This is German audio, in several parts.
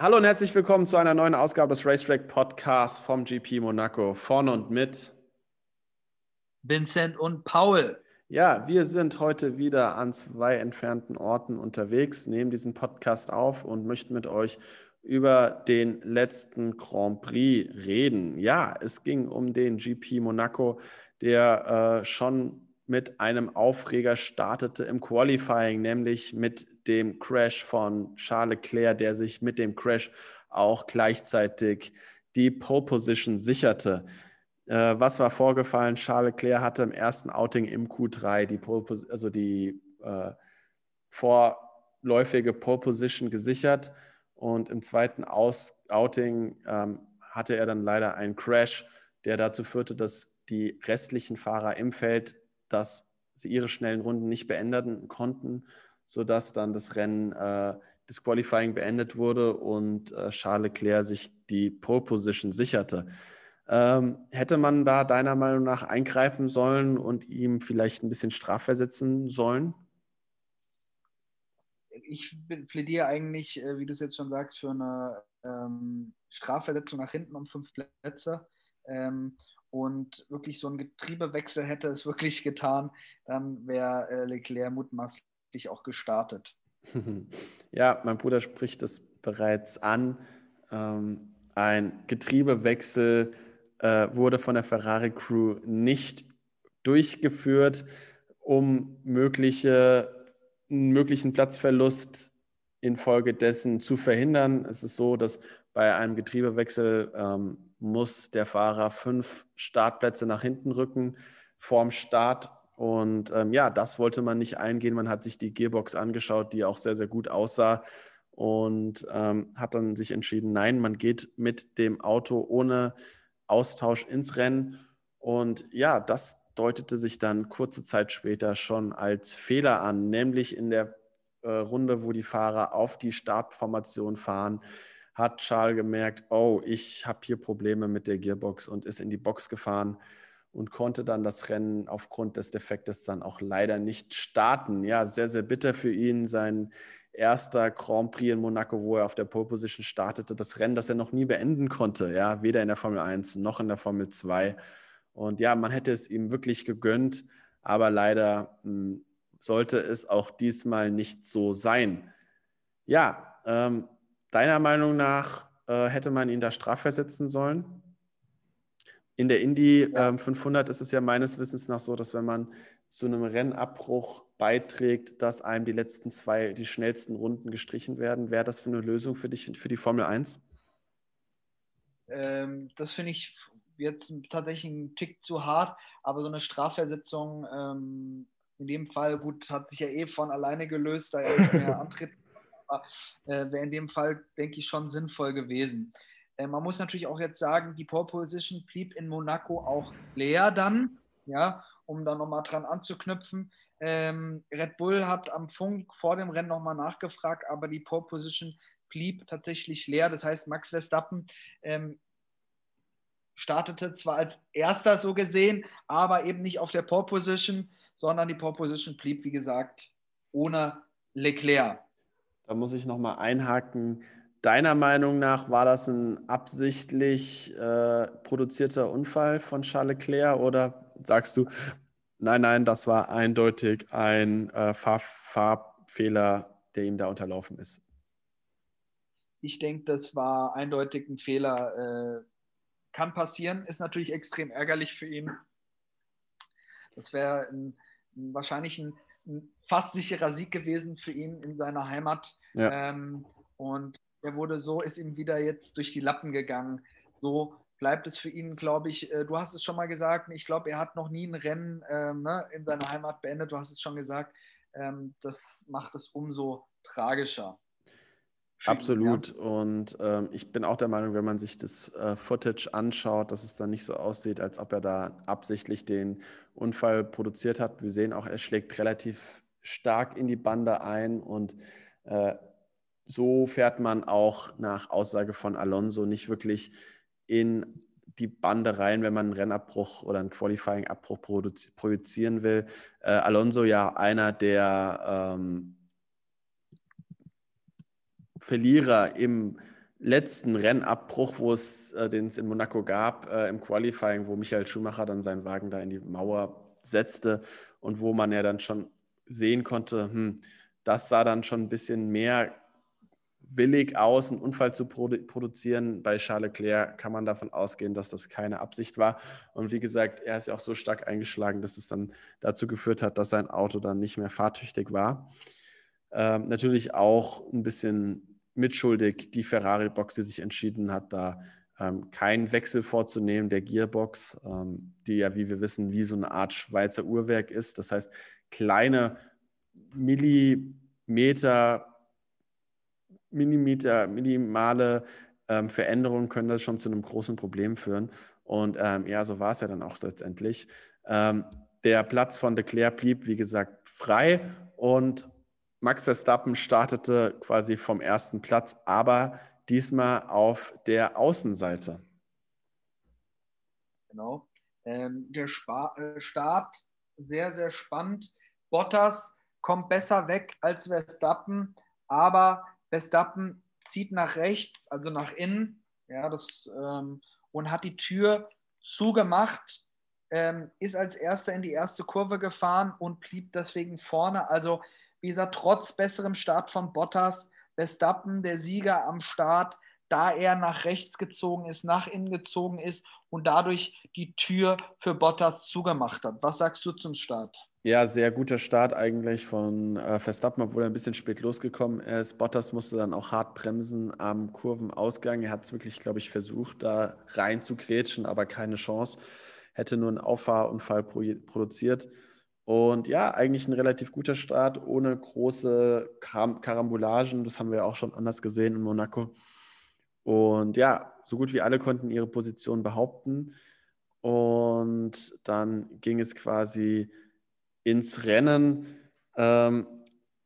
Hallo und herzlich willkommen zu einer neuen Ausgabe des Racetrack Podcasts vom GP Monaco. Von und mit Vincent und Paul. Ja, wir sind heute wieder an zwei entfernten Orten unterwegs, nehmen diesen Podcast auf und möchten mit euch über den letzten Grand Prix reden. Ja, es ging um den GP Monaco, der äh, schon mit einem Aufreger startete im Qualifying, nämlich mit dem Crash von Charles Leclerc, der sich mit dem Crash auch gleichzeitig die Pole Position sicherte. Äh, was war vorgefallen? Charles Leclerc hatte im ersten Outing im Q3 die, Pole, also die äh, vorläufige Pole Position gesichert und im zweiten Aus Outing ähm, hatte er dann leider einen Crash, der dazu führte, dass die restlichen Fahrer im Feld dass sie ihre schnellen Runden nicht beenden konnten, sodass dann das Rennen, äh, das Qualifying beendet wurde und äh, Charles Leclerc sich die Pole Position sicherte. Ähm, hätte man da deiner Meinung nach eingreifen sollen und ihm vielleicht ein bisschen strafversetzen sollen? Ich plädiere eigentlich, äh, wie du es jetzt schon sagst, für eine ähm, Strafversetzung nach hinten um fünf Plätze. Ähm, und wirklich so ein Getriebewechsel hätte es wirklich getan, dann wäre äh, Leclerc mutmaßlich auch gestartet. Ja, mein Bruder spricht es bereits an. Ähm, ein Getriebewechsel äh, wurde von der Ferrari Crew nicht durchgeführt, um mögliche, einen möglichen Platzverlust infolgedessen zu verhindern. Es ist so, dass bei einem Getriebewechsel ähm, muss der Fahrer fünf Startplätze nach hinten rücken vorm Start. Und ähm, ja, das wollte man nicht eingehen. Man hat sich die Gearbox angeschaut, die auch sehr, sehr gut aussah und ähm, hat dann sich entschieden, nein, man geht mit dem Auto ohne Austausch ins Rennen. Und ja, das deutete sich dann kurze Zeit später schon als Fehler an, nämlich in der äh, Runde, wo die Fahrer auf die Startformation fahren, hat Charles gemerkt, oh, ich habe hier Probleme mit der Gearbox und ist in die Box gefahren und konnte dann das Rennen aufgrund des Defektes dann auch leider nicht starten. Ja, sehr, sehr bitter für ihn. Sein erster Grand Prix in Monaco, wo er auf der Pole Position startete, das Rennen, das er noch nie beenden konnte. Ja, weder in der Formel 1 noch in der Formel 2. Und ja, man hätte es ihm wirklich gegönnt, aber leider mh, hm, sollte es auch diesmal nicht so sein. Ja, ähm, Deiner Meinung nach äh, hätte man ihn da strafversetzen sollen? In der Indy ähm, 500 ist es ja meines Wissens nach so, dass wenn man zu einem Rennabbruch beiträgt, dass einem die letzten zwei, die schnellsten Runden gestrichen werden. Wäre das für eine Lösung für dich, für die Formel 1? Ähm, das finde ich jetzt tatsächlich ein Tick zu hart, aber so eine Strafversetzung ähm, in dem Fall, gut, hat sich ja eh von alleine gelöst, da er nicht mehr antritt äh, wäre in dem Fall, denke ich, schon sinnvoll gewesen. Äh, man muss natürlich auch jetzt sagen, die Pole Position blieb in Monaco auch leer dann, ja, um da nochmal dran anzuknüpfen. Ähm, Red Bull hat am Funk vor dem Rennen nochmal nachgefragt, aber die Pole Position blieb tatsächlich leer. Das heißt, Max Verstappen ähm, startete zwar als erster so gesehen, aber eben nicht auf der Pole Position, sondern die Pole Position blieb, wie gesagt, ohne Leclerc. Da muss ich nochmal einhaken. Deiner Meinung nach war das ein absichtlich äh, produzierter Unfall von Charles Leclerc oder sagst du, nein, nein, das war eindeutig ein äh, Farb Farbfehler, der ihm da unterlaufen ist? Ich denke, das war eindeutig ein Fehler. Äh, kann passieren, ist natürlich extrem ärgerlich für ihn. Das wäre wahrscheinlich ein ein fast sicherer Sieg gewesen für ihn in seiner Heimat. Ja. Ähm, und er wurde so, ist ihm wieder jetzt durch die Lappen gegangen. So bleibt es für ihn, glaube ich, äh, du hast es schon mal gesagt, ich glaube, er hat noch nie ein Rennen ähm, ne, in seiner Heimat beendet, du hast es schon gesagt. Ähm, das macht es umso tragischer. Absolut. Ja. Und ähm, ich bin auch der Meinung, wenn man sich das äh, Footage anschaut, dass es dann nicht so aussieht, als ob er da absichtlich den Unfall produziert hat. Wir sehen auch, er schlägt relativ stark in die Bande ein und äh, so fährt man auch nach Aussage von Alonso nicht wirklich in die Bande rein, wenn man einen Rennabbruch oder einen Qualifying-Abbruch projizieren will. Äh, Alonso ja einer der ähm, Verlierer im letzten Rennabbruch, wo es, äh, den es in Monaco gab, äh, im Qualifying, wo Michael Schumacher dann seinen Wagen da in die Mauer setzte und wo man ja dann schon sehen konnte, hm, das sah dann schon ein bisschen mehr willig aus, einen Unfall zu produ produzieren. Bei Charles Leclerc kann man davon ausgehen, dass das keine Absicht war. Und wie gesagt, er ist ja auch so stark eingeschlagen, dass es dann dazu geführt hat, dass sein Auto dann nicht mehr fahrtüchtig war. Ähm, natürlich auch ein bisschen mitschuldig die Ferrari-Box, die sich entschieden hat, da ähm, keinen Wechsel vorzunehmen der Gearbox, ähm, die ja, wie wir wissen, wie so eine Art Schweizer Uhrwerk ist. Das heißt, kleine Millimeter Millimeter, minimale ähm, Veränderungen können das schon zu einem großen Problem führen. Und ähm, ja, so war es ja dann auch letztendlich. Ähm, der Platz von Leclerc blieb, wie gesagt, frei und Max Verstappen startete quasi vom ersten Platz, aber diesmal auf der Außenseite. Genau. Ähm, der Spa äh, Start sehr, sehr spannend. Bottas kommt besser weg als Verstappen, aber Verstappen zieht nach rechts, also nach innen, ja, das, ähm, und hat die Tür zugemacht, ähm, ist als erster in die erste Kurve gefahren und blieb deswegen vorne. Also, wie gesagt, trotz besserem Start von Bottas, Verstappen, der Sieger am Start, da er nach rechts gezogen ist, nach innen gezogen ist und dadurch die Tür für Bottas zugemacht hat. Was sagst du zum Start? Ja, sehr guter Start eigentlich von äh, Verstappen, obwohl er ein bisschen spät losgekommen ist. Bottas musste dann auch hart bremsen am Kurvenausgang. Er hat es wirklich, glaube ich, versucht, da rein zu kretschen, aber keine Chance. Hätte nur einen Auffahrunfall pro produziert. Und ja, eigentlich ein relativ guter Start, ohne große Kar Karambolagen. Das haben wir auch schon anders gesehen in Monaco. Und ja, so gut wie alle konnten ihre Position behaupten. Und dann ging es quasi ins Rennen. Ähm,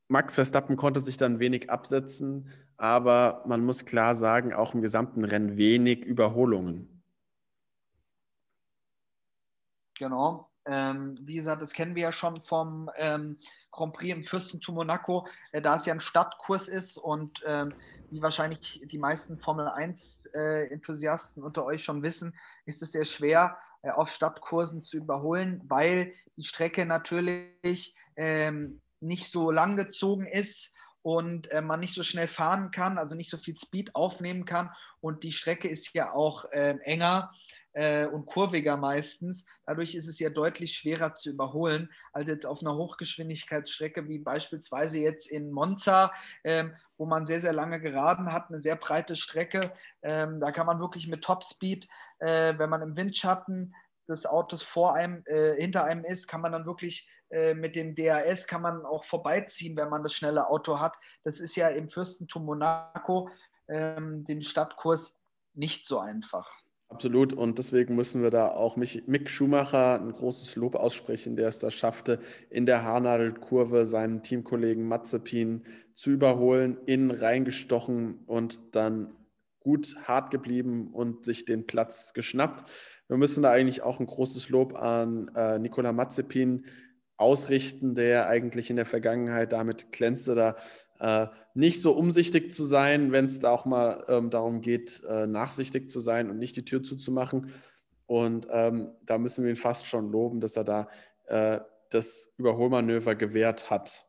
Max Verstappen konnte sich dann wenig absetzen, aber man muss klar sagen, auch im gesamten Rennen wenig Überholungen. Genau. Ähm, wie gesagt, das kennen wir ja schon vom ähm, Grand Prix im Fürstentum Monaco, äh, da es ja ein Stadtkurs ist und ähm, wie wahrscheinlich die meisten Formel 1-Enthusiasten äh, unter euch schon wissen, ist es sehr schwer, äh, auf Stadtkursen zu überholen, weil die Strecke natürlich ähm, nicht so lang gezogen ist und äh, man nicht so schnell fahren kann, also nicht so viel Speed aufnehmen kann. Und die Strecke ist ja auch äh, enger äh, und kurviger meistens. Dadurch ist es ja deutlich schwerer zu überholen als jetzt auf einer Hochgeschwindigkeitsstrecke wie beispielsweise jetzt in Monza, ähm, wo man sehr, sehr lange geraden hat, eine sehr breite Strecke. Ähm, da kann man wirklich mit Topspeed, äh, wenn man im Windschatten des Autos vor einem, äh, hinter einem ist, kann man dann wirklich äh, mit dem DAS kann man auch vorbeiziehen, wenn man das schnelle Auto hat. Das ist ja im Fürstentum Monaco, ähm, den Stadtkurs, nicht so einfach. Absolut. Und deswegen müssen wir da auch Mick Schumacher ein großes Lob aussprechen, der es da schaffte, in der Haarnadelkurve seinen Teamkollegen Mazepin zu überholen, innen reingestochen und dann gut hart geblieben und sich den Platz geschnappt. Wir müssen da eigentlich auch ein großes Lob an äh, Nicola Mazepin ausrichten, der eigentlich in der Vergangenheit damit glänzte, da äh, nicht so umsichtig zu sein, wenn es da auch mal ähm, darum geht, äh, nachsichtig zu sein und nicht die Tür zuzumachen. Und ähm, da müssen wir ihn fast schon loben, dass er da äh, das Überholmanöver gewährt hat.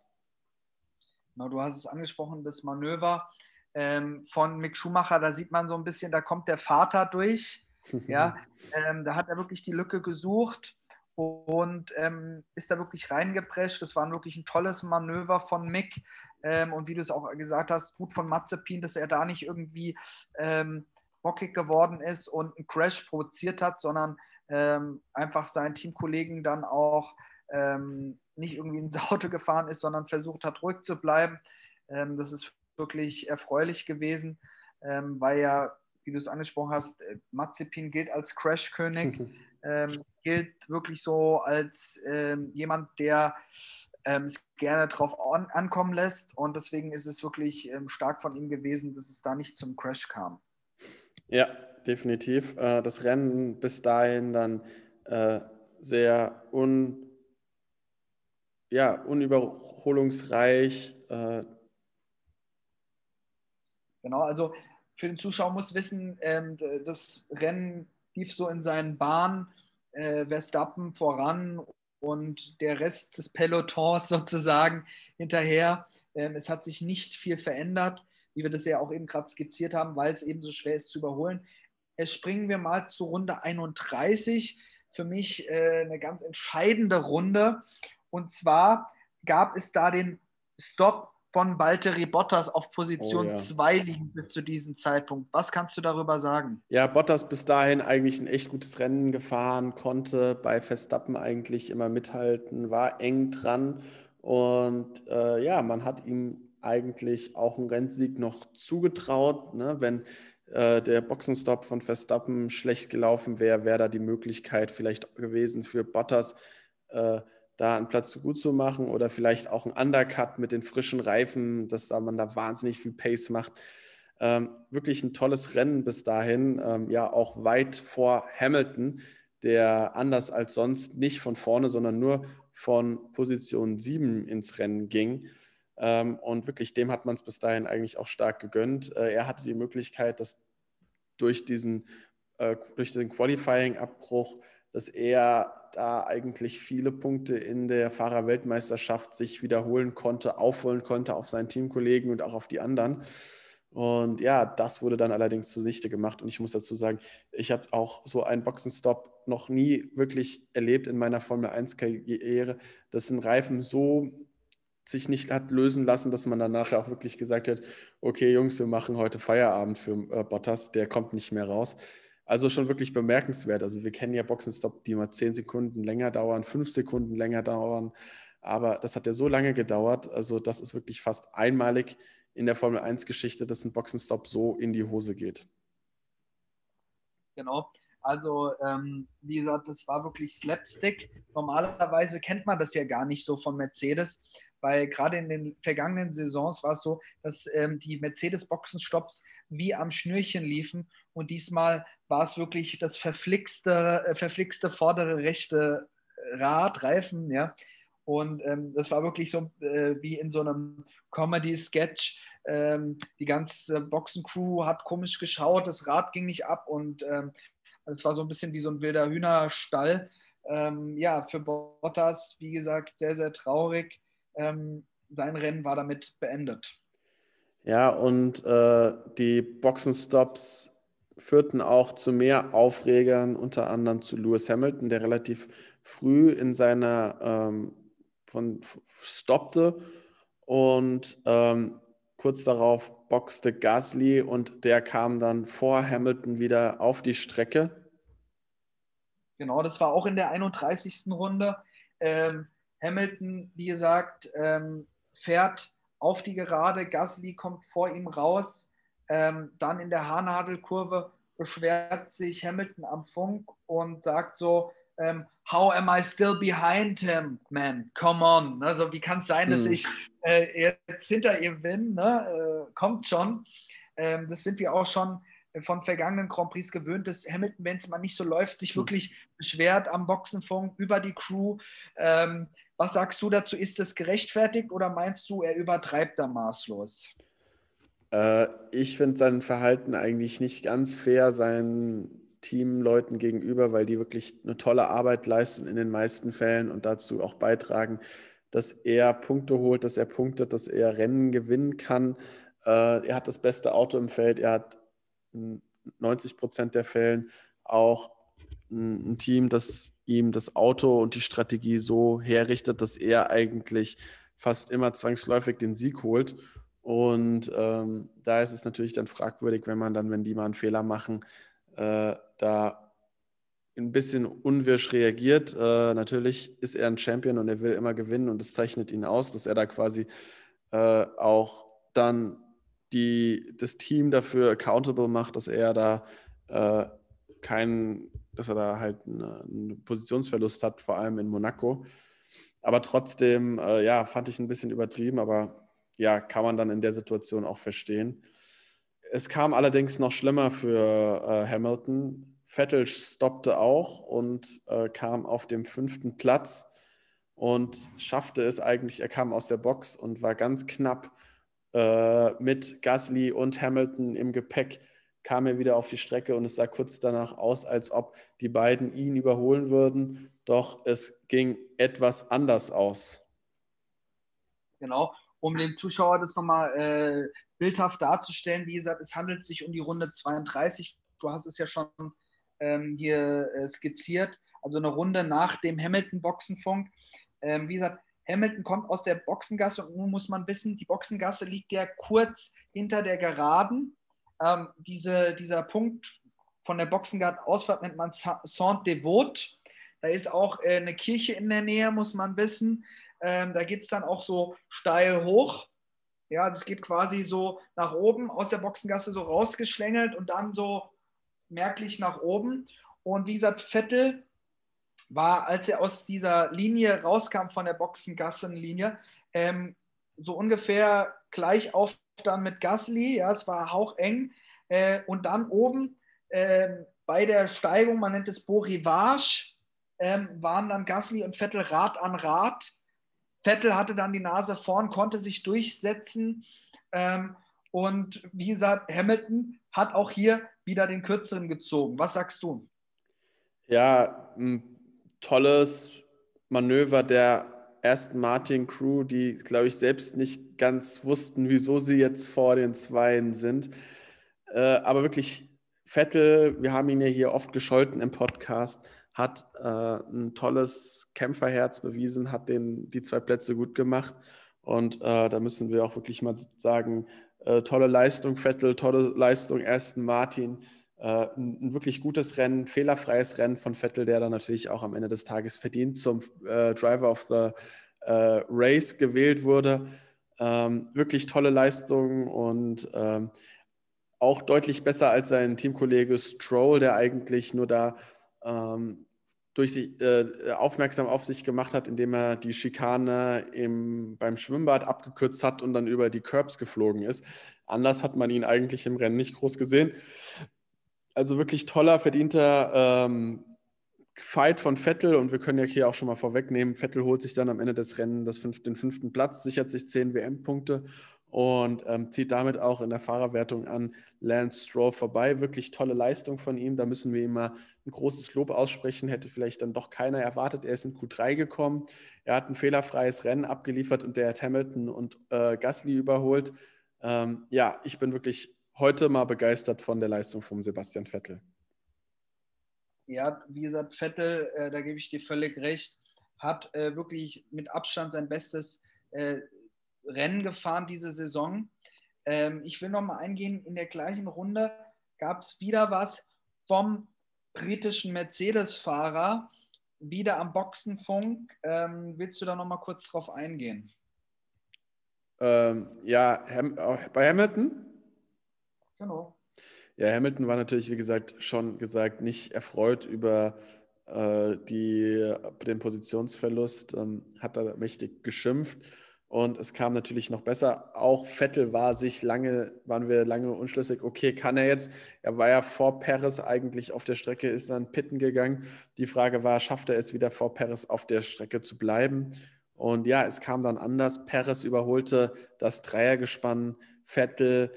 Genau, du hast es angesprochen, das Manöver ähm, von Mick Schumacher, da sieht man so ein bisschen, da kommt der Vater durch. ja, ähm, da hat er wirklich die Lücke gesucht und ähm, ist da wirklich reingeprescht. Das war wirklich ein tolles Manöver von Mick. Ähm, und wie du es auch gesagt hast, gut von Mazepin, dass er da nicht irgendwie ähm, bockig geworden ist und einen Crash provoziert hat, sondern ähm, einfach seinen Teamkollegen dann auch ähm, nicht irgendwie ins Auto gefahren ist, sondern versucht hat, ruhig zu bleiben. Ähm, das ist wirklich erfreulich gewesen, ähm, weil ja, wie du es angesprochen hast, äh, Mazepin gilt als Crash-König, gilt wirklich so als jemand, der ähm, es gerne drauf an, ankommen lässt. Und deswegen ist es wirklich ähm, stark von ihm gewesen, dass es da nicht zum Crash kam. Ja, definitiv. Äh, das Rennen bis dahin dann äh, sehr un, ja, unüberholungsreich. Äh. Genau, also für den Zuschauer muss wissen, ähm, das Rennen lief so in seinen Bahnen, äh, Verstappen voran und der Rest des Pelotons sozusagen hinterher. Ähm, es hat sich nicht viel verändert, wie wir das ja auch eben gerade skizziert haben, weil es eben so schwer ist zu überholen. Jetzt springen wir mal zu Runde 31. Für mich äh, eine ganz entscheidende Runde. Und zwar gab es da den Stop von Valtteri Bottas auf Position 2 oh, ja. liegen bis zu diesem Zeitpunkt. Was kannst du darüber sagen? Ja, Bottas bis dahin eigentlich ein echt gutes Rennen gefahren, konnte bei Verstappen eigentlich immer mithalten, war eng dran und äh, ja, man hat ihm eigentlich auch einen Rennsieg noch zugetraut. Ne? Wenn äh, der Boxenstopp von Verstappen schlecht gelaufen wäre, wäre da die Möglichkeit vielleicht gewesen für Bottas. Äh, da einen Platz gut zu machen oder vielleicht auch ein Undercut mit den frischen Reifen, dass da man da wahnsinnig viel Pace macht. Ähm, wirklich ein tolles Rennen bis dahin, ähm, ja auch weit vor Hamilton, der anders als sonst nicht von vorne, sondern nur von Position 7 ins Rennen ging. Ähm, und wirklich dem hat man es bis dahin eigentlich auch stark gegönnt. Äh, er hatte die Möglichkeit, dass durch diesen, äh, durch Qualifying-Abbruch dass er da eigentlich viele Punkte in der Fahrerweltmeisterschaft sich wiederholen konnte, aufholen konnte auf seinen Teamkollegen und auch auf die anderen. Und ja, das wurde dann allerdings zu Sichte gemacht. Und ich muss dazu sagen, ich habe auch so einen Boxenstopp noch nie wirklich erlebt in meiner Formel 1-Karriere, dass ein Reifen so sich nicht hat lösen lassen, dass man dann nachher auch wirklich gesagt hat, okay Jungs, wir machen heute Feierabend für äh, Bottas, der kommt nicht mehr raus. Also schon wirklich bemerkenswert. Also wir kennen ja Boxenstopp, die mal zehn Sekunden länger dauern, fünf Sekunden länger dauern. Aber das hat ja so lange gedauert. Also das ist wirklich fast einmalig in der Formel 1-Geschichte, dass ein Boxenstopp so in die Hose geht. Genau. Also, ähm, wie gesagt, das war wirklich Slapstick. Normalerweise kennt man das ja gar nicht so von Mercedes, weil gerade in den vergangenen Saisons war es so, dass ähm, die Mercedes-Boxenstopps wie am Schnürchen liefen und diesmal war es wirklich das verflixte, äh, verflixte vordere rechte Rad, Reifen, ja. Und ähm, das war wirklich so äh, wie in so einem Comedy-Sketch. Ähm, die ganze Boxencrew hat komisch geschaut, das Rad ging nicht ab und es ähm, war so ein bisschen wie so ein wilder Hühnerstall. Ähm, ja, für Bottas, wie gesagt, sehr, sehr traurig ähm, sein Rennen war damit beendet. Ja, und äh, die Boxenstops führten auch zu mehr Aufregern, unter anderem zu Lewis Hamilton, der relativ früh in seiner ähm, von stoppte und ähm, kurz darauf boxte Gasly und der kam dann vor Hamilton wieder auf die Strecke. Genau, das war auch in der 31. Runde. Ähm, Hamilton, wie gesagt, ähm, fährt auf die Gerade, Gasly kommt vor ihm raus, ähm, dann in der Haarnadelkurve beschwert sich Hamilton am Funk und sagt so, ähm, how am I still behind him, man? Come on. Also wie kann es sein, dass hm. ich äh, jetzt hinter ihm bin? Ne? Äh, kommt schon. Ähm, das sind wir auch schon von vergangenen Grand Prix gewöhnt, dass Hamilton, wenn es mal nicht so läuft, sich hm. wirklich beschwert am Boxenfunk über die Crew. Ähm, was sagst du dazu? Ist das gerechtfertigt oder meinst du, er übertreibt da maßlos? Äh, ich finde sein Verhalten eigentlich nicht ganz fair seinen Teamleuten gegenüber, weil die wirklich eine tolle Arbeit leisten in den meisten Fällen und dazu auch beitragen, dass er Punkte holt, dass er punktet, dass er Rennen gewinnen kann. Äh, er hat das beste Auto im Feld, er hat 90 Prozent der Fällen auch ein Team, das ihm das Auto und die Strategie so herrichtet, dass er eigentlich fast immer zwangsläufig den Sieg holt. Und ähm, da ist es natürlich dann fragwürdig, wenn man dann, wenn die mal einen Fehler machen, äh, da ein bisschen unwirsch reagiert. Äh, natürlich ist er ein Champion und er will immer gewinnen und es zeichnet ihn aus, dass er da quasi äh, auch dann die, das Team dafür accountable macht, dass er da äh, keinen, dass er da halt einen Positionsverlust hat, vor allem in Monaco. Aber trotzdem, äh, ja, fand ich ein bisschen übertrieben, aber ja, kann man dann in der Situation auch verstehen. Es kam allerdings noch schlimmer für äh, Hamilton. Vettel stoppte auch und äh, kam auf dem fünften Platz und schaffte es eigentlich, er kam aus der Box und war ganz knapp äh, mit Gasly und Hamilton im Gepäck kam er wieder auf die Strecke und es sah kurz danach aus, als ob die beiden ihn überholen würden. Doch es ging etwas anders aus. Genau, um den Zuschauer das nochmal äh, bildhaft darzustellen. Wie gesagt, es handelt sich um die Runde 32. Du hast es ja schon ähm, hier äh, skizziert. Also eine Runde nach dem Hamilton-Boxenfunk. Ähm, wie gesagt, Hamilton kommt aus der Boxengasse und nun muss man wissen, die Boxengasse liegt ja kurz hinter der Geraden ähm, diese, dieser Punkt von der Boxengard-Ausfahrt nennt man Saint-Devote. Da ist auch äh, eine Kirche in der Nähe, muss man wissen. Ähm, da geht es dann auch so steil hoch. Ja, das geht quasi so nach oben aus der Boxengasse so rausgeschlängelt und dann so merklich nach oben. Und wie gesagt, Vettel war, als er aus dieser Linie rauskam von der Boxengassenlinie, ähm, so ungefähr gleich auf dann mit Gasly, ja, es war haucheng. Äh, und dann oben äh, bei der Steigung, man nennt es Borivage, äh, waren dann Gasly und Vettel Rad an Rad. Vettel hatte dann die Nase vorn, konnte sich durchsetzen. Ähm, und wie gesagt, Hamilton hat auch hier wieder den kürzeren gezogen. Was sagst du? Ja, ein tolles Manöver der ersten Martin Crew, die, glaube ich, selbst nicht ganz wussten, wieso sie jetzt vor den Zweien sind. Äh, aber wirklich, Vettel, wir haben ihn ja hier oft gescholten im Podcast, hat äh, ein tolles Kämpferherz bewiesen, hat den, die zwei Plätze gut gemacht. Und äh, da müssen wir auch wirklich mal sagen, äh, tolle Leistung Vettel, tolle Leistung Aston Martin. Äh, ein, wirklich gutes Rennen, fehlerfreies Rennen von Vettel, der dann natürlich auch am Ende des Tages verdient zum äh, Driver of the äh, Race gewählt wurde. Ähm, wirklich tolle Leistung und ähm, auch deutlich besser als sein Teamkollege Stroll, der eigentlich nur da ähm, durch sich, äh, aufmerksam auf sich gemacht hat, indem er die Schikane im, beim Schwimmbad abgekürzt hat und dann über die Curbs geflogen ist. Anders hat man ihn eigentlich im Rennen nicht groß gesehen. Also wirklich toller, verdienter ähm, Fight von Vettel und wir können ja hier auch schon mal vorwegnehmen, Vettel holt sich dann am Ende des Rennens fünf, den fünften Platz, sichert sich zehn WM-Punkte und ähm, zieht damit auch in der Fahrerwertung an Lance Stroll vorbei. Wirklich tolle Leistung von ihm, da müssen wir ihm mal ein großes Lob aussprechen, hätte vielleicht dann doch keiner erwartet. Er ist in Q3 gekommen, er hat ein fehlerfreies Rennen abgeliefert und der hat Hamilton und äh, Gasly überholt. Ähm, ja, ich bin wirklich heute mal begeistert von der Leistung von Sebastian Vettel. Ja, wie gesagt, Vettel, äh, da gebe ich dir völlig recht, hat äh, wirklich mit Abstand sein bestes äh, Rennen gefahren diese Saison. Ähm, ich will noch mal eingehen, in der gleichen Runde gab es wieder was vom britischen Mercedes-Fahrer, wieder am Boxenfunk. Ähm, willst du da noch mal kurz drauf eingehen? Ähm, ja, Ham bei Hamilton? Genau. Ja, Hamilton war natürlich, wie gesagt, schon gesagt, nicht erfreut über äh, die, den Positionsverlust, ähm, hat da mächtig geschimpft. Und es kam natürlich noch besser. Auch Vettel war sich lange, waren wir lange unschlüssig, okay, kann er jetzt? Er war ja vor Perez eigentlich auf der Strecke, ist dann pitten gegangen. Die Frage war, schafft er es wieder vor Perez auf der Strecke zu bleiben? Und ja, es kam dann anders. Perez überholte das Dreiergespann. Vettel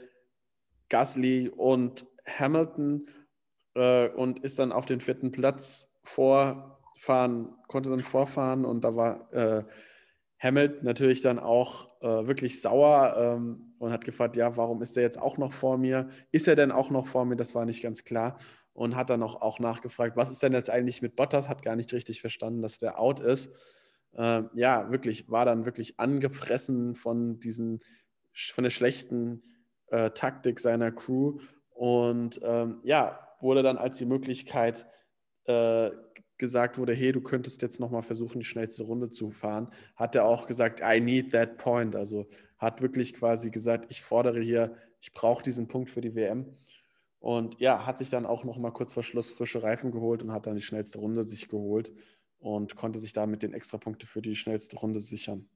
Gasly und Hamilton äh, und ist dann auf den vierten Platz vorfahren, konnte dann vorfahren und da war äh, Hamilton natürlich dann auch äh, wirklich sauer ähm, und hat gefragt, ja, warum ist er jetzt auch noch vor mir? Ist er denn auch noch vor mir? Das war nicht ganz klar und hat dann auch, auch nachgefragt, was ist denn jetzt eigentlich mit Bottas? Hat gar nicht richtig verstanden, dass der out ist. Ähm, ja, wirklich, war dann wirklich angefressen von diesen, von der schlechten äh, Taktik seiner Crew. Und ähm, ja, wurde dann als die Möglichkeit äh, gesagt wurde, hey, du könntest jetzt nochmal versuchen, die schnellste Runde zu fahren, hat er auch gesagt, I need that point. Also hat wirklich quasi gesagt, ich fordere hier, ich brauche diesen Punkt für die WM. Und ja, hat sich dann auch nochmal kurz vor Schluss frische Reifen geholt und hat dann die schnellste Runde sich geholt und konnte sich damit den Extrapunkte für die schnellste Runde sichern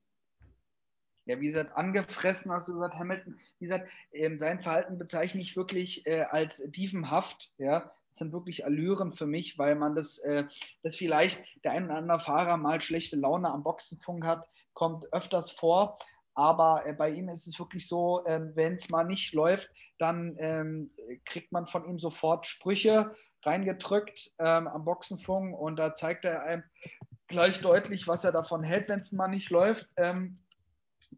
ja, wie gesagt, angefressen, hast du gesagt, Hamilton, wie gesagt, ähm, sein Verhalten bezeichne ich wirklich äh, als dievenhaft, ja, sind wirklich Allüren für mich, weil man das, äh, das vielleicht der ein oder andere Fahrer mal schlechte Laune am Boxenfunk hat, kommt öfters vor, Aber äh, bei ihm ist es wirklich so, ähm, wenn es mal nicht läuft, dann ähm, kriegt man von ihm sofort Sprüche reingedrückt ähm, am Boxenfunk und da zeigt er einem gleich deutlich, was er davon hält, wenn es mal nicht läuft. Ähm,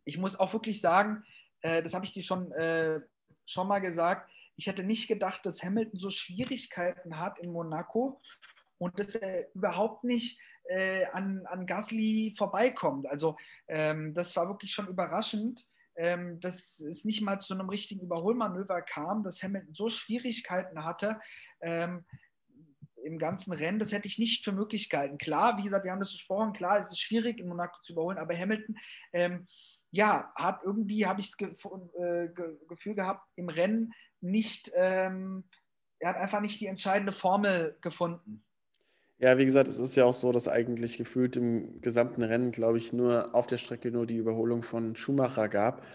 ich muss auch wirklich sagen, äh, das habe ich dir schon, äh, schon mal gesagt, ich hätte nicht gedacht, dass Hamilton so Schwierigkeiten hat in Monaco und dass er überhaupt nicht äh, an, an Gasly vorbeikommt. Also ähm, das war wirklich schon überraschend, ähm, dass es nicht mal zu einem richtigen Überholmanöver kam, dass Hamilton so Schwierigkeiten hatte. Ähm, im ganzen Rennen, das hätte ich nicht für möglich gehalten. Klar, wie gesagt, wir haben das besprochen, klar, es ist schwierig, in Monaco zu überholen, aber Hamilton, ähm, ja, hat irgendwie, habe ich das äh, Ge Gefühl gehabt, im Rennen nicht, ähm, er hat einfach nicht die entscheidende Formel gefunden. Ja, wie gesagt, es ist ja auch so, dass eigentlich gefühlt im gesamten Rennen, glaube ich, nur auf der Strecke nur die Überholung von Schumacher gab.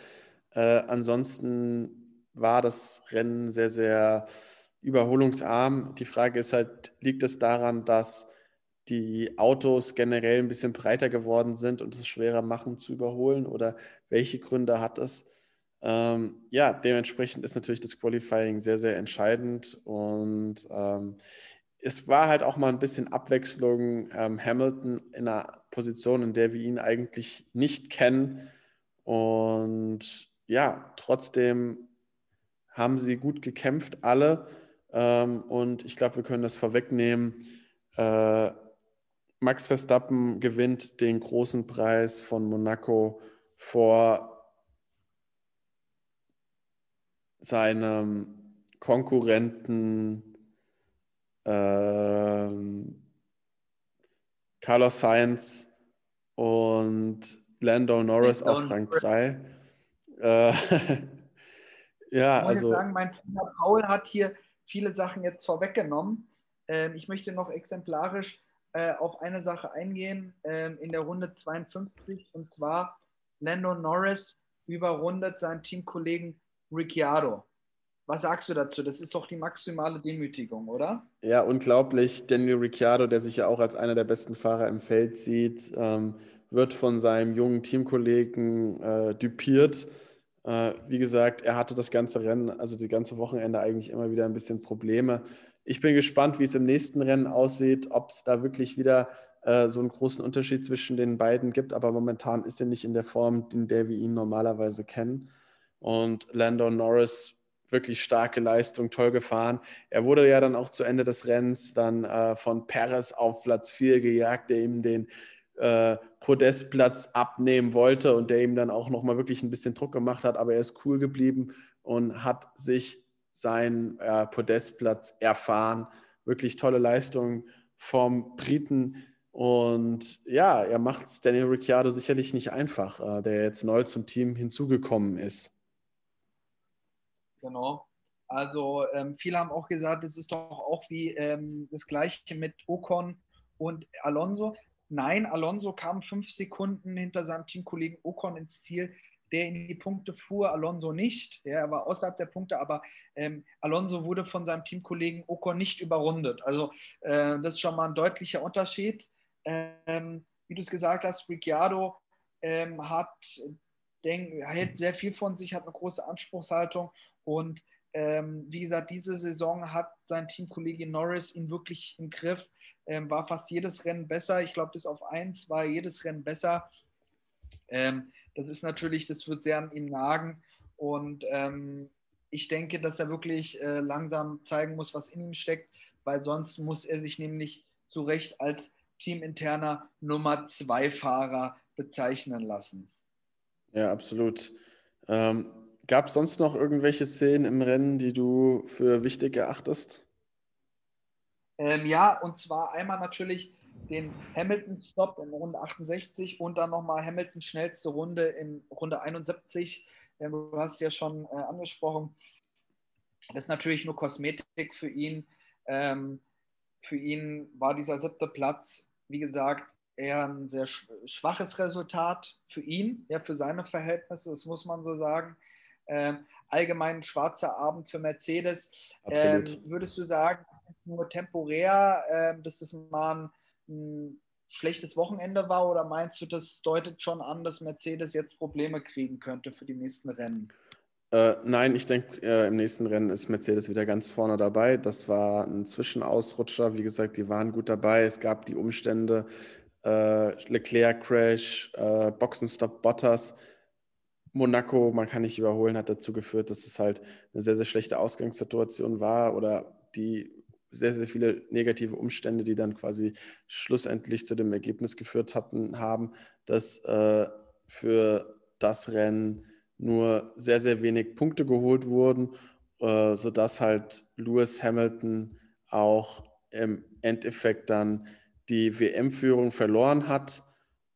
Äh, ansonsten war das Rennen sehr, sehr überholungsarm. Die Frage ist halt, liegt es daran, dass die Autos generell ein bisschen breiter geworden sind und es schwerer machen zu überholen oder welche Gründe hat es? Ähm, ja, dementsprechend ist natürlich das Qualifying sehr, sehr entscheidend und ähm, es war halt auch mal ein bisschen Abwechslung. Ähm, Hamilton in einer Position, in der wir ihn eigentlich nicht kennen. Und ja, trotzdem haben sie gut gekämpft, alle. Ähm, und ich glaube, wir können das vorwegnehmen. Äh, Max Verstappen gewinnt den großen Preis von Monaco vor seinem Konkurrenten ähm, Carlos Sainz und Lando Norris Lando auf Rang 3. Äh, ja, ich also. Sagen, mein Trainer Paul hat hier viele Sachen jetzt vorweggenommen. Ähm, ich möchte noch exemplarisch äh, auf eine Sache eingehen ähm, in der Runde 52 und zwar Lando Norris überrundet seinen Teamkollegen Ricciardo. Was sagst du dazu? Das ist doch die maximale Demütigung, oder? Ja, unglaublich. Daniel Ricciardo, der sich ja auch als einer der besten Fahrer im Feld sieht, ähm, wird von seinem jungen Teamkollegen äh, düpiert. Äh, wie gesagt, er hatte das ganze Rennen, also die ganze Wochenende eigentlich immer wieder ein bisschen Probleme. Ich bin gespannt, wie es im nächsten Rennen aussieht, ob es da wirklich wieder äh, so einen großen Unterschied zwischen den beiden gibt. Aber momentan ist er nicht in der Form, in der wir ihn normalerweise kennen. Und Lando Norris wirklich starke Leistung, toll gefahren. Er wurde ja dann auch zu Ende des Rennens dann äh, von Perez auf Platz 4 gejagt, der ihm den äh, Podestplatz abnehmen wollte und der ihm dann auch nochmal wirklich ein bisschen Druck gemacht hat, aber er ist cool geblieben und hat sich seinen äh, Podestplatz erfahren. Wirklich tolle Leistung vom Briten. Und ja, er macht es Daniel Ricciardo sicherlich nicht einfach, äh, der jetzt neu zum Team hinzugekommen ist. Genau. Also ähm, viele haben auch gesagt, es ist doch auch wie ähm, das gleiche mit Ocon und Alonso. Nein, Alonso kam fünf Sekunden hinter seinem Teamkollegen Ocon ins Ziel, der in die Punkte fuhr, Alonso nicht. Ja, er war außerhalb der Punkte, aber ähm, Alonso wurde von seinem Teamkollegen Ocon nicht überrundet. Also äh, das ist schon mal ein deutlicher Unterschied. Ähm, wie du es gesagt hast, Ricciardo ähm, hat denk, hält sehr viel von sich, hat eine große Anspruchshaltung und ähm, wie gesagt, diese Saison hat sein Teamkollege Norris ihn wirklich im Griff, ähm, war fast jedes Rennen besser. Ich glaube, bis auf eins war jedes Rennen besser. Ähm, das ist natürlich, das wird sehr an ihm nagen und ähm, ich denke, dass er wirklich äh, langsam zeigen muss, was in ihm steckt, weil sonst muss er sich nämlich zu Recht als teaminterner Nummer zwei Fahrer bezeichnen lassen. Ja, absolut. Ähm, Gab es sonst noch irgendwelche Szenen im Rennen, die du für wichtig erachtest? Ähm, ja, und zwar einmal natürlich den Hamilton-Stop in Runde 68 und dann nochmal Hamilton schnellste Runde in Runde 71. Ähm, du hast es ja schon äh, angesprochen. Das ist natürlich nur Kosmetik für ihn. Ähm, für ihn war dieser siebte Platz, wie gesagt, eher ein sehr schwaches Resultat für ihn, ja, für seine Verhältnisse, das muss man so sagen. Ähm, allgemein schwarzer Abend für Mercedes. Ähm, würdest du sagen, nur temporär, ähm, dass es mal ein, ein schlechtes Wochenende war oder meinst du, das deutet schon an, dass Mercedes jetzt Probleme kriegen könnte für die nächsten Rennen? Äh, nein, ich denke, äh, im nächsten Rennen ist Mercedes wieder ganz vorne dabei. Das war ein Zwischenausrutscher. Wie gesagt, die waren gut dabei. Es gab die Umstände, äh, Leclerc-Crash, äh, Boxenstopp Bottas. Monaco, man kann nicht überholen, hat dazu geführt, dass es halt eine sehr, sehr schlechte Ausgangssituation war oder die sehr, sehr viele negative Umstände, die dann quasi schlussendlich zu dem Ergebnis geführt hatten, haben, dass äh, für das Rennen nur sehr, sehr wenig Punkte geholt wurden, äh, sodass halt Lewis Hamilton auch im Endeffekt dann die WM-Führung verloren hat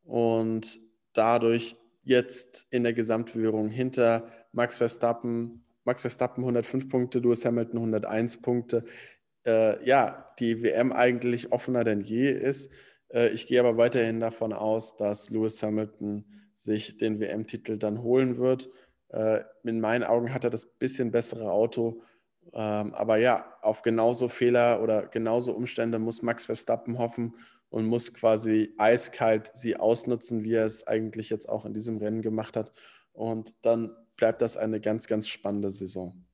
und dadurch jetzt in der Gesamtführung hinter Max Verstappen, Max Verstappen 105 Punkte, Lewis Hamilton 101 Punkte, äh, ja, die WM eigentlich offener denn je ist. Äh, ich gehe aber weiterhin davon aus, dass Lewis Hamilton sich den WM-Titel dann holen wird. Äh, in meinen Augen hat er das bisschen bessere Auto. Ähm, aber ja, auf genauso Fehler oder genauso Umstände muss Max Verstappen hoffen und muss quasi eiskalt sie ausnutzen, wie er es eigentlich jetzt auch in diesem Rennen gemacht hat. Und dann bleibt das eine ganz, ganz spannende Saison.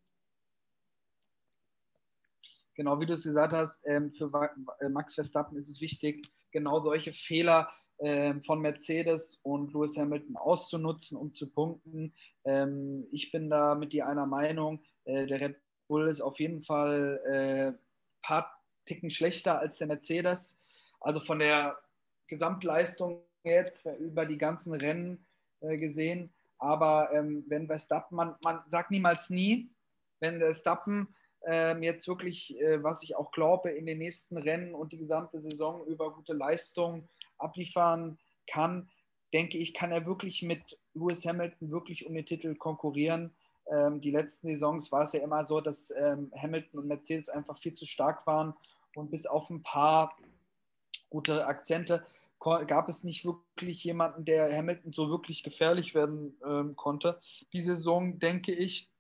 Genau, wie du es gesagt hast, ähm, für äh, Max Verstappen ist es wichtig, genau solche Fehler ähm, von Mercedes und Lewis Hamilton auszunutzen, um zu punkten. Ähm, ich bin da mit dir einer Meinung. Äh, der Red Bull ist auf jeden Fall ein äh, paar Ticken schlechter als der Mercedes. Also von der Gesamtleistung jetzt über die ganzen Rennen äh, gesehen. Aber ähm, wenn Verstappen, man, man sagt niemals nie, wenn Verstappen ähm, jetzt wirklich, äh, was ich auch glaube, in den nächsten Rennen und die gesamte Saison über gute Leistung abliefern kann, denke ich, kann er wirklich mit Lewis Hamilton wirklich um den Titel konkurrieren. Ähm, die letzten Saisons war es ja immer so, dass ähm, Hamilton und Mercedes einfach viel zu stark waren und bis auf ein paar gute Akzente gab es nicht wirklich jemanden, der Hamilton so wirklich gefährlich werden ähm, konnte. Die Saison, denke ich,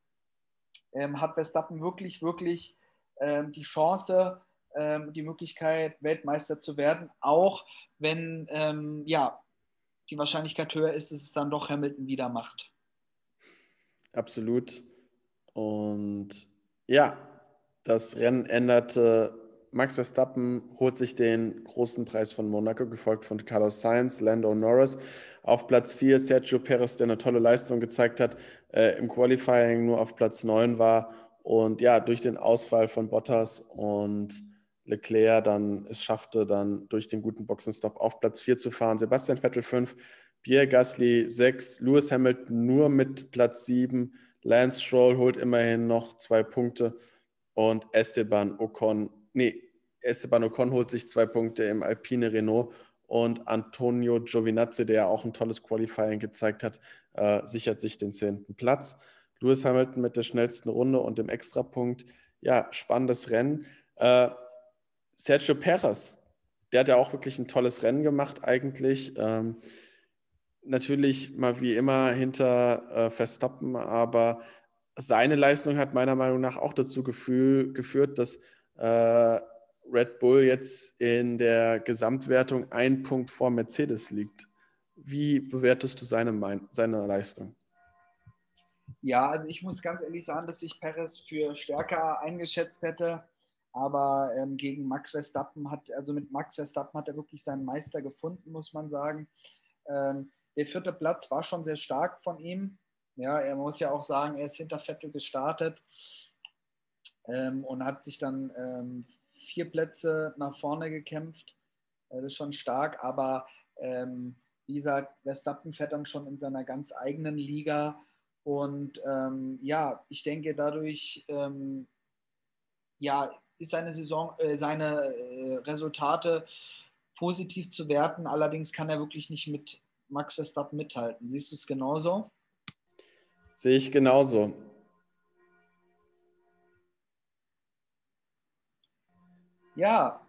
ähm, hat Verstappen wirklich, wirklich ähm, die Chance, ähm, die Möglichkeit, Weltmeister zu werden, auch wenn ja, die Wahrscheinlichkeit höher ist, dass es dann doch Hamilton wieder macht. Absolut. Und ja, das Rennen änderte. Max Verstappen holt sich den großen Preis von Monaco, gefolgt von Carlos Sainz, Lando Norris. Auf Platz 4 Sergio Perez, der eine tolle Leistung gezeigt hat, äh, im Qualifying nur auf Platz 9 war. Und ja, durch den Ausfall von Bottas und Leclerc dann es schaffte, dann durch den guten Boxenstopp auf Platz 4 zu fahren. Sebastian Vettel 5, Pierre Gasly 6, Lewis Hamilton nur mit Platz 7, Lance Stroll holt immerhin noch zwei Punkte und Esteban Ocon, nee, Esteban Ocon holt sich zwei Punkte im Alpine Renault und Antonio Giovinazzi, der auch ein tolles Qualifying gezeigt hat, äh, sichert sich den zehnten Platz. Lewis Hamilton mit der schnellsten Runde und dem Extrapunkt. Ja, spannendes Rennen. Äh, Sergio Perez, der hat ja auch wirklich ein tolles Rennen gemacht eigentlich. Ähm, natürlich mal wie immer hinter äh, Verstappen, aber seine Leistung hat meiner Meinung nach auch dazu gefühl, geführt, dass äh, Red Bull jetzt in der Gesamtwertung ein Punkt vor Mercedes liegt. Wie bewertest du seine, seine Leistung? Ja, also ich muss ganz ehrlich sagen, dass ich Perez für stärker eingeschätzt hätte. Aber ähm, gegen Max Verstappen hat, also mit Max Verstappen hat er wirklich seinen Meister gefunden, muss man sagen. Ähm, der vierte Platz war schon sehr stark von ihm. Ja, er muss ja auch sagen, er ist hinter Vettel gestartet ähm, und hat sich dann ähm, vier Plätze nach vorne gekämpft. Das ist schon stark, aber ähm, wie gesagt, Verstappen fährt dann schon in seiner ganz eigenen Liga. Und ähm, ja, ich denke, dadurch ja, ist seine Saison, äh, seine äh, Resultate positiv zu werten. Allerdings kann er wirklich nicht mit Max Verstappen mithalten. Siehst du es genauso? Sehe ich genauso. Ja,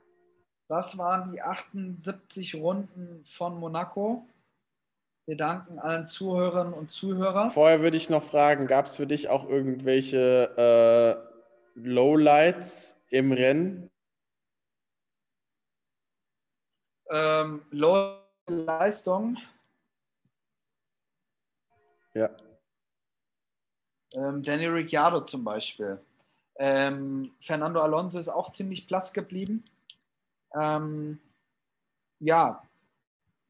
das waren die 78 Runden von Monaco. Wir danken allen Zuhörern und Zuhörern. Vorher würde ich noch fragen, gab es für dich auch irgendwelche äh, Lowlights im Rennen? Ähm, Leistung. Ja. Ähm, Danny Ricciardo zum Beispiel. Ähm, Fernando Alonso ist auch ziemlich blass geblieben. Ähm, ja,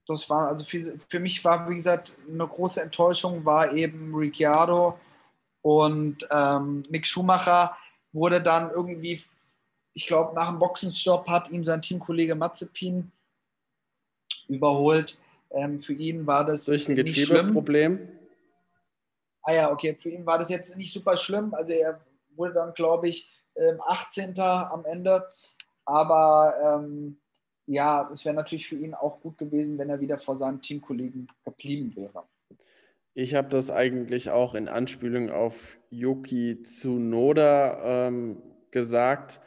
das war also für, für, mich war, wie gesagt, eine große Enttäuschung, war eben Ricciardo und ähm, Mick Schumacher wurde dann irgendwie, ich glaube, nach dem Boxenstopp hat ihm sein Teamkollege Mazepin überholt. Ähm, für ihn war das durch ein Getriebeproblem. Ah ja, okay, für ihn war das jetzt nicht super schlimm. Also er wurde dann, glaube ich, 18. Ähm, am Ende. Aber ähm, ja, es wäre natürlich für ihn auch gut gewesen, wenn er wieder vor seinem Teamkollegen geblieben wäre. Ich habe das eigentlich auch in Anspielung auf Yuki Tsunoda ähm, gesagt,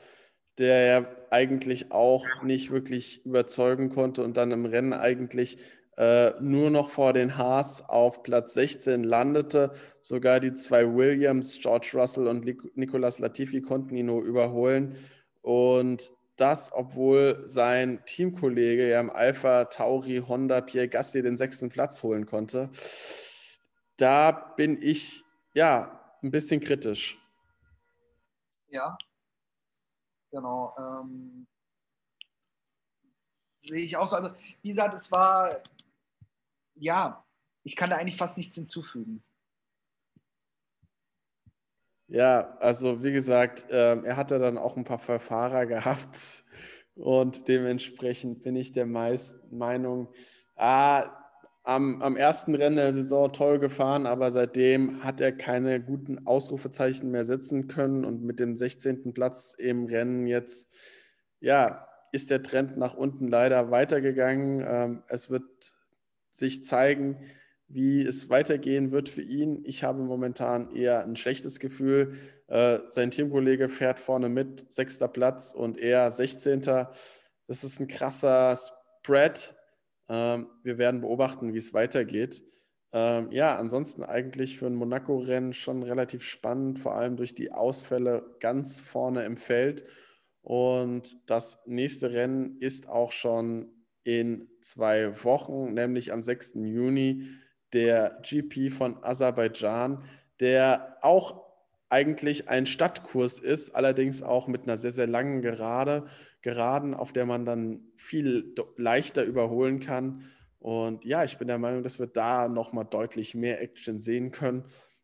der ja eigentlich auch nicht wirklich überzeugen konnte und dann im Rennen eigentlich äh, nur noch vor den Haas auf Platz 16 landete. Sogar die zwei Williams, George Russell und Nicolas Latifi konnten ihn nur überholen. Und das, obwohl sein Teamkollege ja im Alpha Tauri Honda Pierre Gasly den sechsten Platz holen konnte. Da bin ich ja ein bisschen kritisch. Ja, genau. Ähm, sehe ich auch so. Also, wie gesagt, es war, ja, ich kann da eigentlich fast nichts hinzufügen. Ja, also wie gesagt, ähm, er hatte dann auch ein paar Verfahrer gehabt und dementsprechend bin ich der meist Meinung, ah, am, am ersten Rennen der Saison toll gefahren, aber seitdem hat er keine guten Ausrufezeichen mehr setzen können und mit dem 16. Platz im Rennen jetzt, ja, ist der Trend nach unten leider weitergegangen. Ähm, es wird sich zeigen, wie es weitergehen wird für ihn. Ich habe momentan eher ein schlechtes Gefühl. Äh, sein Teamkollege fährt vorne mit, sechster Platz und er 16. Das ist ein krasser Spread. Ähm, wir werden beobachten, wie es weitergeht. Ähm, ja, ansonsten eigentlich für ein Monaco-Rennen schon relativ spannend, vor allem durch die Ausfälle ganz vorne im Feld. Und das nächste Rennen ist auch schon in zwei Wochen, nämlich am 6. Juni der GP von Aserbaidschan, der auch eigentlich ein Stadtkurs ist, allerdings auch mit einer sehr, sehr langen Gerade, Geraden, auf der man dann viel leichter überholen kann. Und ja, ich bin der Meinung, dass wir da nochmal deutlich mehr Action sehen können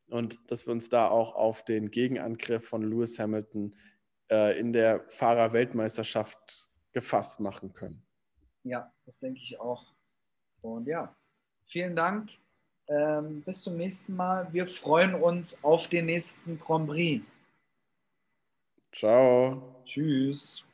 und dass wir uns da auch auf den Gegenangriff von Lewis Hamilton äh, in der Fahrerweltmeisterschaft gefasst machen können. Ja, das denke ich auch. Und ja, vielen Dank ähm, bis zum nächsten Mal. Wir freuen uns auf den nächsten Grand Prix. Ciao. Tschüss.